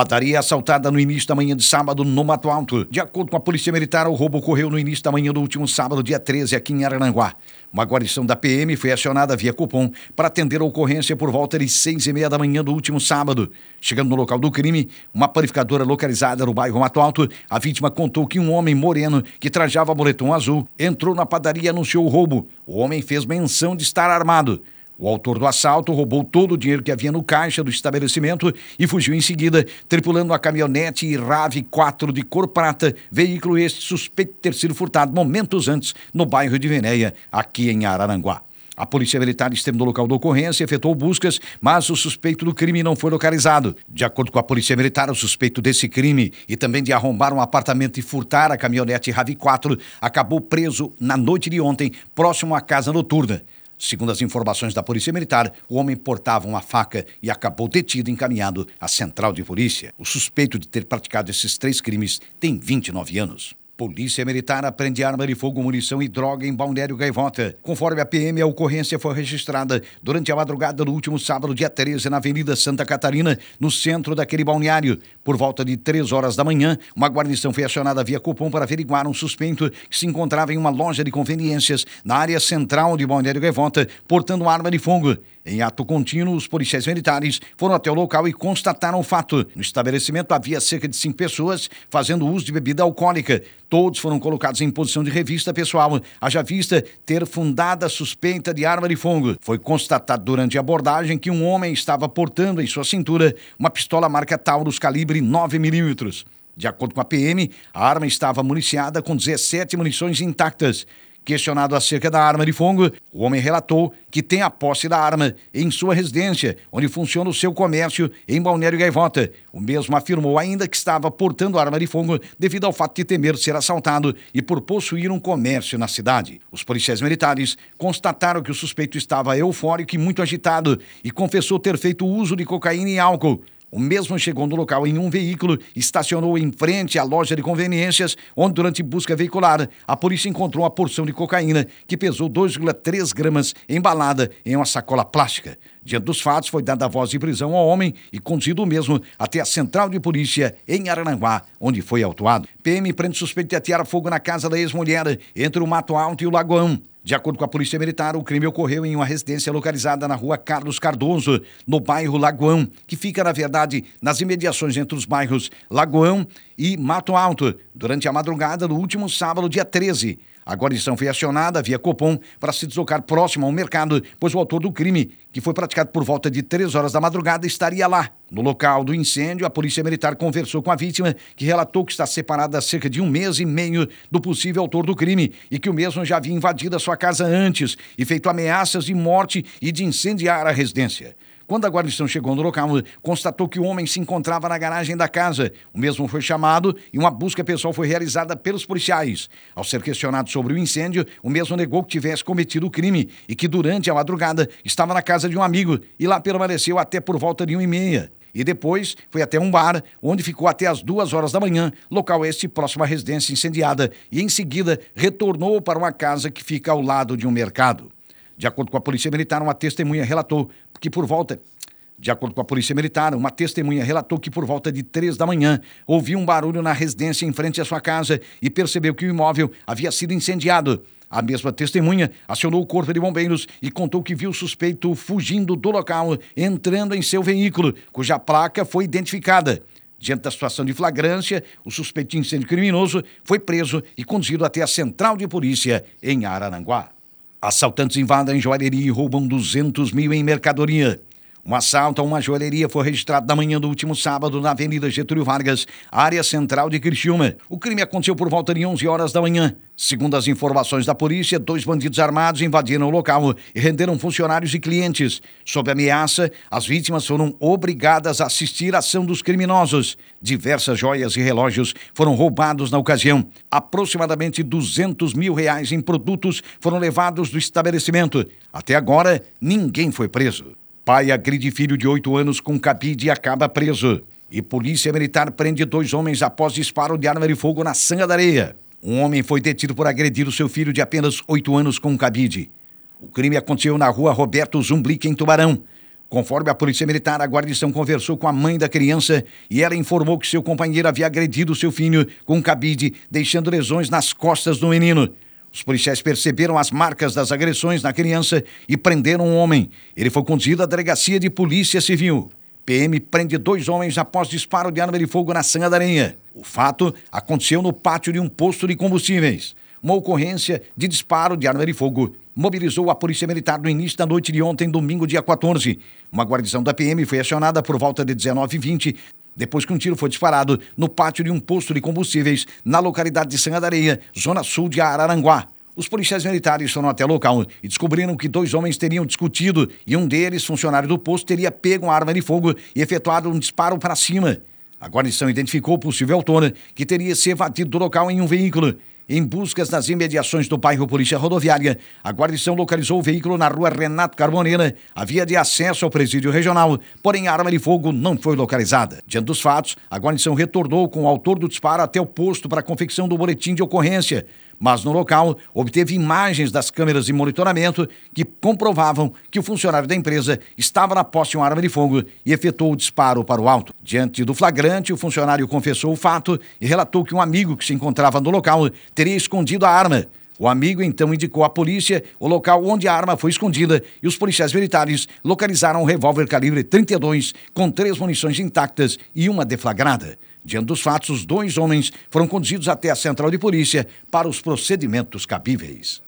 Padaria assaltada no início da manhã de sábado no Mato Alto. De acordo com a Polícia Militar, o roubo ocorreu no início da manhã do último sábado, dia 13, aqui em Arananguá. Uma guarnição da PM foi acionada via cupom para atender a ocorrência por volta de seis e meia da manhã do último sábado. Chegando no local do crime, uma panificadora localizada no bairro Mato Alto, a vítima contou que um homem moreno que trajava moletom azul entrou na padaria e anunciou o roubo. O homem fez menção de estar armado. O autor do assalto roubou todo o dinheiro que havia no caixa do estabelecimento e fugiu em seguida, tripulando a caminhonete RAV 4 de cor prata, veículo este suspeito de ter sido furtado momentos antes no bairro de Venéia, aqui em Araranguá. A Polícia Militar esteve no local da ocorrência, efetuou buscas, mas o suspeito do crime não foi localizado. De acordo com a Polícia Militar, o suspeito desse crime e também de arrombar um apartamento e furtar a caminhonete RAV4 acabou preso na noite de ontem, próximo à casa noturna. Segundo as informações da Polícia Militar, o homem portava uma faca e acabou detido e encaminhado à central de polícia. O suspeito de ter praticado esses três crimes tem 29 anos. Polícia Militar aprende arma de fogo, munição e droga em Balneário Gaivota. Conforme a PM, a ocorrência foi registrada durante a madrugada do último sábado, dia 13, na Avenida Santa Catarina, no centro daquele balneário. Por volta de 3 horas da manhã, uma guarnição foi acionada via cupom para averiguar um suspeito que se encontrava em uma loja de conveniências na área central de Balneário Gaivota, portando arma de fogo. Em ato contínuo, os policiais militares foram até o local e constataram o fato. No estabelecimento havia cerca de cinco pessoas fazendo uso de bebida alcoólica. Todos foram colocados em posição de revista pessoal, haja vista ter fundada suspeita de arma de fogo. Foi constatado durante a abordagem que um homem estava portando em sua cintura uma pistola marca Taurus calibre 9 milímetros. De acordo com a PM, a arma estava municiada com 17 munições intactas. Questionado acerca da arma de fogo, o homem relatou que tem a posse da arma em sua residência, onde funciona o seu comércio em Balneário Gaivota. O mesmo afirmou ainda que estava portando arma de fogo devido ao fato de temer ser assaltado e por possuir um comércio na cidade. Os policiais militares constataram que o suspeito estava eufórico e muito agitado e confessou ter feito uso de cocaína e álcool. O mesmo chegou no local em um veículo, estacionou em frente à loja de conveniências, onde, durante busca veicular, a polícia encontrou uma porção de cocaína que pesou 2,3 gramas embalada em uma sacola plástica. Diante dos fatos, foi dada a voz de prisão ao homem e conduzido o mesmo até a central de polícia em Arananguá, onde foi autuado. PM prende suspeito de atear fogo na casa da ex-mulher entre o Mato Alto e o Lagoão. De acordo com a Polícia Militar, o crime ocorreu em uma residência localizada na rua Carlos Cardoso, no bairro Lagoão, que fica, na verdade, nas imediações entre os bairros Lagoão e Mato Alto, durante a madrugada do último sábado, dia 13. A guarnição foi acionada via Copom para se deslocar próximo ao mercado, pois o autor do crime, que foi praticado por volta de três horas da madrugada, estaria lá. No local do incêndio, a Polícia Militar conversou com a vítima, que relatou que está separada há cerca de um mês e meio do possível autor do crime e que o mesmo já havia invadido a sua casa antes e feito ameaças de morte e de incendiar a residência. Quando a guarnição chegou no local, constatou que o homem se encontrava na garagem da casa. O mesmo foi chamado e uma busca pessoal foi realizada pelos policiais. Ao ser questionado sobre o incêndio, o mesmo negou que tivesse cometido o crime e que durante a madrugada estava na casa de um amigo e lá permaneceu até por volta de uma e meia e depois foi até um bar, onde ficou até as duas horas da manhã, local este próximo à residência incendiada, e em seguida retornou para uma casa que fica ao lado de um mercado. De acordo com a Polícia Militar, uma testemunha relatou que por volta de acordo com a Polícia Militar, uma testemunha relatou que por volta de três da manhã ouviu um barulho na residência em frente à sua casa e percebeu que o imóvel havia sido incendiado. A mesma testemunha acionou o Corpo de Bombeiros e contou que viu o suspeito fugindo do local, entrando em seu veículo, cuja placa foi identificada. Diante da situação de flagrância, o suspeito de incêndio criminoso foi preso e conduzido até a central de polícia em Araranguá. Assaltantes invadem joalheria e roubam 200 mil em mercadoria. Um assalto a uma joalheria foi registrado na manhã do último sábado na Avenida Getúlio Vargas, área central de Criciúma. O crime aconteceu por volta de 11 horas da manhã. Segundo as informações da polícia, dois bandidos armados invadiram o local e renderam funcionários e clientes. Sob ameaça, as vítimas foram obrigadas a assistir à ação dos criminosos. Diversas joias e relógios foram roubados na ocasião. Aproximadamente 200 mil reais em produtos foram levados do estabelecimento. Até agora, ninguém foi preso. Pai agride filho de oito anos com cabide e acaba preso. E polícia militar prende dois homens após disparo de arma de fogo na Sanga da Areia. Um homem foi detido por agredir o seu filho de apenas oito anos com cabide. O crime aconteceu na rua Roberto Zumblick, em Tubarão. Conforme a Polícia Militar, a guarnição conversou com a mãe da criança e ela informou que seu companheiro havia agredido seu filho com cabide, deixando lesões nas costas do menino. Os policiais perceberam as marcas das agressões na criança e prenderam um homem. Ele foi conduzido à delegacia de polícia civil. PM prende dois homens após disparo de arma de fogo na Sanga da Aranha. O fato aconteceu no pátio de um posto de combustíveis. Uma ocorrência de disparo de arma de fogo mobilizou a Polícia Militar no início da noite de ontem, domingo, dia 14. Uma guarnição da PM foi acionada por volta de 19h20, depois que um tiro foi disparado no pátio de um posto de combustíveis na localidade de Sanga da Areia, zona sul de Araranguá. Os policiais militares foram até o local e descobriram que dois homens teriam discutido e um deles, funcionário do posto, teria pego uma arma de fogo e efetuado um disparo para cima. A guarnição identificou o possível autor, que teria se evadido do local em um veículo. Em buscas nas imediações do bairro Polícia Rodoviária, a guarnição localizou o veículo na rua Renato Carboneira, a via de acesso ao presídio regional, porém a arma de fogo não foi localizada. Diante dos fatos, a guarnição retornou com o autor do disparo até o posto para a confecção do boletim de ocorrência mas no local obteve imagens das câmeras de monitoramento que comprovavam que o funcionário da empresa estava na posse de uma arma de fogo e efetuou o disparo para o alto. Diante do flagrante, o funcionário confessou o fato e relatou que um amigo que se encontrava no local teria escondido a arma. O amigo então indicou à polícia o local onde a arma foi escondida e os policiais militares localizaram um revólver calibre 32 com três munições intactas e uma deflagrada. Diante dos fatos, os dois homens foram conduzidos até a central de polícia para os procedimentos cabíveis.